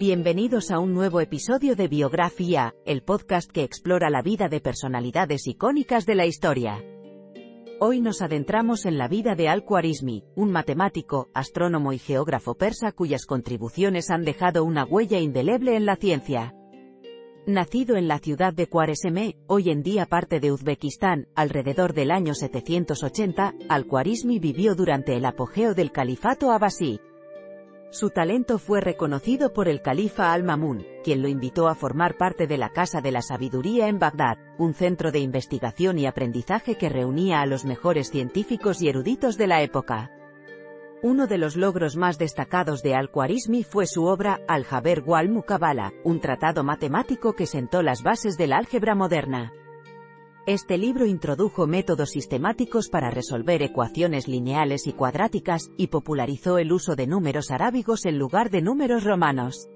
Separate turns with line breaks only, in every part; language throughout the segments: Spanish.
Bienvenidos a un nuevo episodio de Biografía, el podcast que explora la vida de personalidades icónicas de la historia. Hoy nos adentramos en la vida de Al-Khwarizmi, un matemático, astrónomo y geógrafo persa cuyas contribuciones han dejado una huella indeleble en la ciencia. Nacido en la ciudad de Khwarezmé, hoy en día parte de Uzbekistán, alrededor del año 780, Al-Khwarizmi vivió durante el apogeo del califato abasí. Su talento fue reconocido por el califa al-Mamun, quien lo invitó a formar parte de la Casa de la Sabiduría en Bagdad, un centro de investigación y aprendizaje que reunía a los mejores científicos y eruditos de la época. Uno de los logros más destacados de Al-Khwarizmi fue su obra, Al-Jaber wal Mukabala, un tratado matemático que sentó las bases del álgebra moderna. Este libro introdujo métodos sistemáticos para resolver ecuaciones lineales y cuadráticas, y popularizó el uso de números arábigos en lugar de números romanos.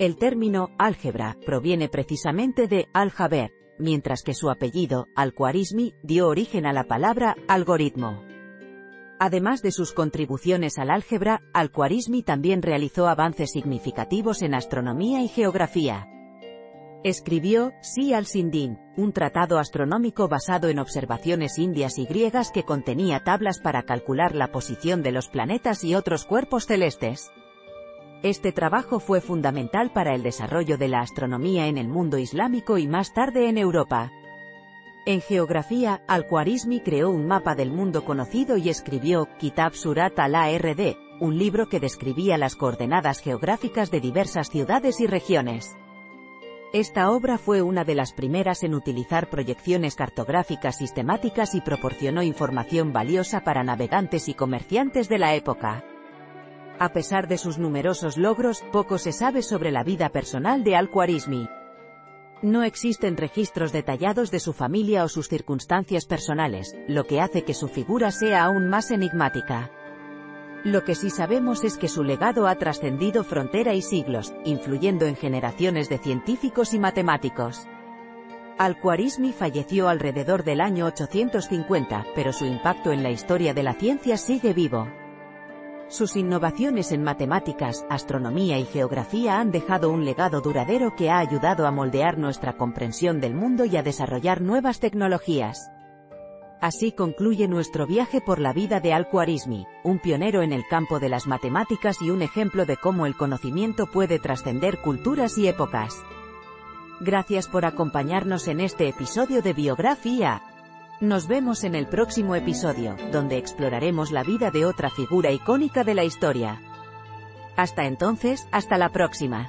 El término álgebra proviene precisamente de al-Jaber, mientras que su apellido, al-Khwarizmi, dio origen a la palabra algoritmo. Además de sus contribuciones al álgebra, al-Khwarizmi también realizó avances significativos en astronomía y geografía. Escribió, Sí al-Sindin, un tratado astronómico basado en observaciones indias y griegas que contenía tablas para calcular la posición de los planetas y otros cuerpos celestes. Este trabajo fue fundamental para el desarrollo de la astronomía en el mundo islámico y más tarde en Europa. En geografía, Al-Khwarizmi creó un mapa del mundo conocido y escribió Kitab Surat al-Ard, un libro que describía las coordenadas geográficas de diversas ciudades y regiones. Esta obra fue una de las primeras en utilizar proyecciones cartográficas sistemáticas y proporcionó información valiosa para navegantes y comerciantes de la época. A pesar de sus numerosos logros, poco se sabe sobre la vida personal de Al-Khwarizmi. No existen registros detallados de su familia o sus circunstancias personales, lo que hace que su figura sea aún más enigmática. Lo que sí sabemos es que su legado ha trascendido frontera y siglos, influyendo en generaciones de científicos y matemáticos. Al-Khwarizmi falleció alrededor del año 850, pero su impacto en la historia de la ciencia sigue vivo. Sus innovaciones en matemáticas, astronomía y geografía han dejado un legado duradero que ha ayudado a moldear nuestra comprensión del mundo y a desarrollar nuevas tecnologías. Así concluye nuestro viaje por la vida de Al-Khwarizmi, un pionero en el campo de las matemáticas y un ejemplo de cómo el conocimiento puede trascender culturas y épocas. Gracias por acompañarnos en este episodio de Biografía. Nos vemos en el próximo episodio, donde exploraremos la vida de otra figura icónica de la historia. Hasta entonces, hasta la próxima.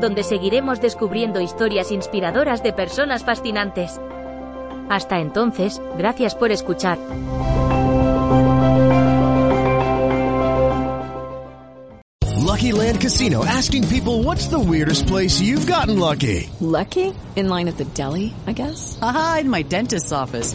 donde seguiremos descubriendo historias inspiradoras de personas fascinantes. Hasta entonces, gracias por escuchar.
Lucky Land Casino asking people what's the weirdest place you've gotten lucky?
Lucky? In line at the deli, I guess?
Aha, in my dentist's office.